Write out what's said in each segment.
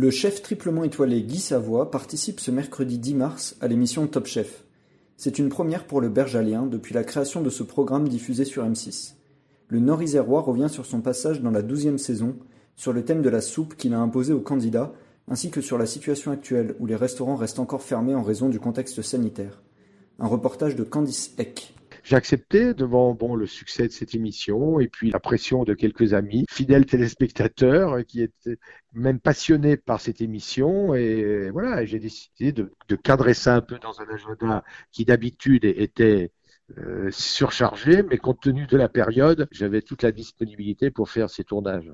Le chef triplement étoilé Guy Savoie participe ce mercredi 10 mars à l'émission Top Chef. C'est une première pour le Bergalien depuis la création de ce programme diffusé sur M6. Le Nord-Isérois revient sur son passage dans la douzième saison, sur le thème de la soupe qu'il a imposé aux candidats, ainsi que sur la situation actuelle où les restaurants restent encore fermés en raison du contexte sanitaire. Un reportage de Candice Eck. J'ai accepté devant bon le succès de cette émission et puis la pression de quelques amis, fidèles téléspectateurs qui étaient même passionnés par cette émission et voilà, j'ai décidé de, de, cadrer ça un peu dans un agenda qui d'habitude était euh, surchargé, mais compte tenu de la période, j'avais toute la disponibilité pour faire ces tournages.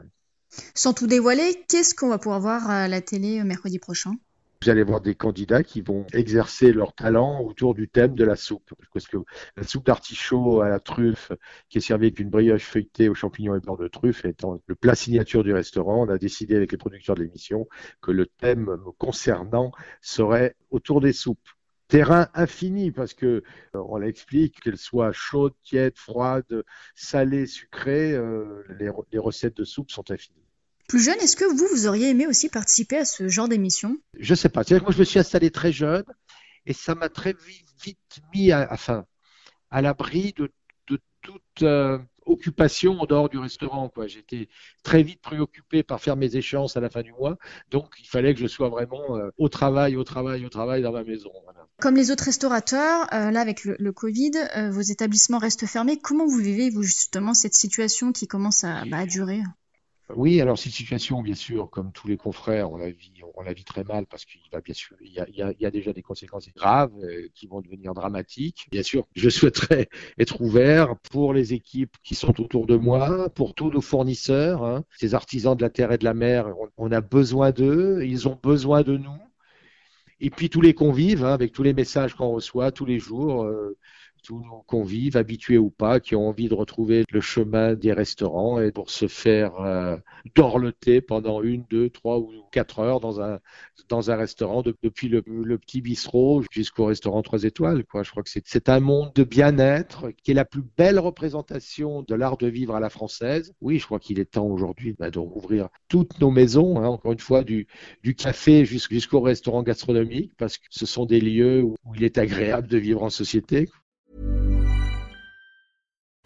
Sans tout dévoiler, qu'est-ce qu'on va pouvoir voir à la télé mercredi prochain? Vous allez voir des candidats qui vont exercer leur talent autour du thème de la soupe. Parce que la soupe d'artichaut à la truffe, qui est servie avec une brioche feuilletée aux champignons et beurre de truffe, étant le plat signature du restaurant, on a décidé avec les producteurs de l'émission que le thème concernant serait autour des soupes terrain infini parce que euh, on l'explique qu'elle soit chaude, tiède, froide, salée, sucrée, euh, les, les, recettes de soupe sont infinies. Plus jeune, est-ce que vous, vous auriez aimé aussi participer à ce genre d'émission? Je sais pas. C'est moi, je me suis installé très jeune et ça m'a très vite, mis à, enfin, à l'abri de, de, toute euh, occupation en dehors du restaurant. Quoi. J'étais très vite préoccupé par faire mes échéances à la fin du mois. Donc, il fallait que je sois vraiment euh, au travail, au travail, au travail dans ma maison. Voilà. Comme les autres restaurateurs, euh, là, avec le, le Covid, vos établissements restent fermés. Comment vous vivez, vous, justement, cette situation qui commence à, bah, à durer? Oui, alors cette situation, bien sûr, comme tous les confrères, on la vit, on la vit très mal parce qu'il va bien sûr, il y a, il y a, déjà des conséquences graves euh, qui vont devenir dramatiques. Bien sûr, je souhaiterais être ouvert pour les équipes qui sont autour de moi, pour tous nos fournisseurs, hein, ces artisans de la terre et de la mer. On, on a besoin d'eux, ils ont besoin de nous. Et puis tous les convives, hein, avec tous les messages qu'on reçoit tous les jours. Euh, tous nos convives, habitués ou pas, qui ont envie de retrouver le chemin des restaurants et pour se faire euh, pendant une, deux, trois ou quatre heures dans un dans un restaurant, de, depuis le, petit bistrot jusqu'au restaurant trois étoiles. Je crois que c'est un monde de bien-être qui est la plus belle représentation de l'art de vivre à la française. Oui, je crois qu'il est temps aujourd'hui bah, de rouvrir toutes nos maisons, hein, encore une fois, du, du café jusqu'au restaurant gastronomique, parce que ce sont des lieux où il est agréable de vivre en société.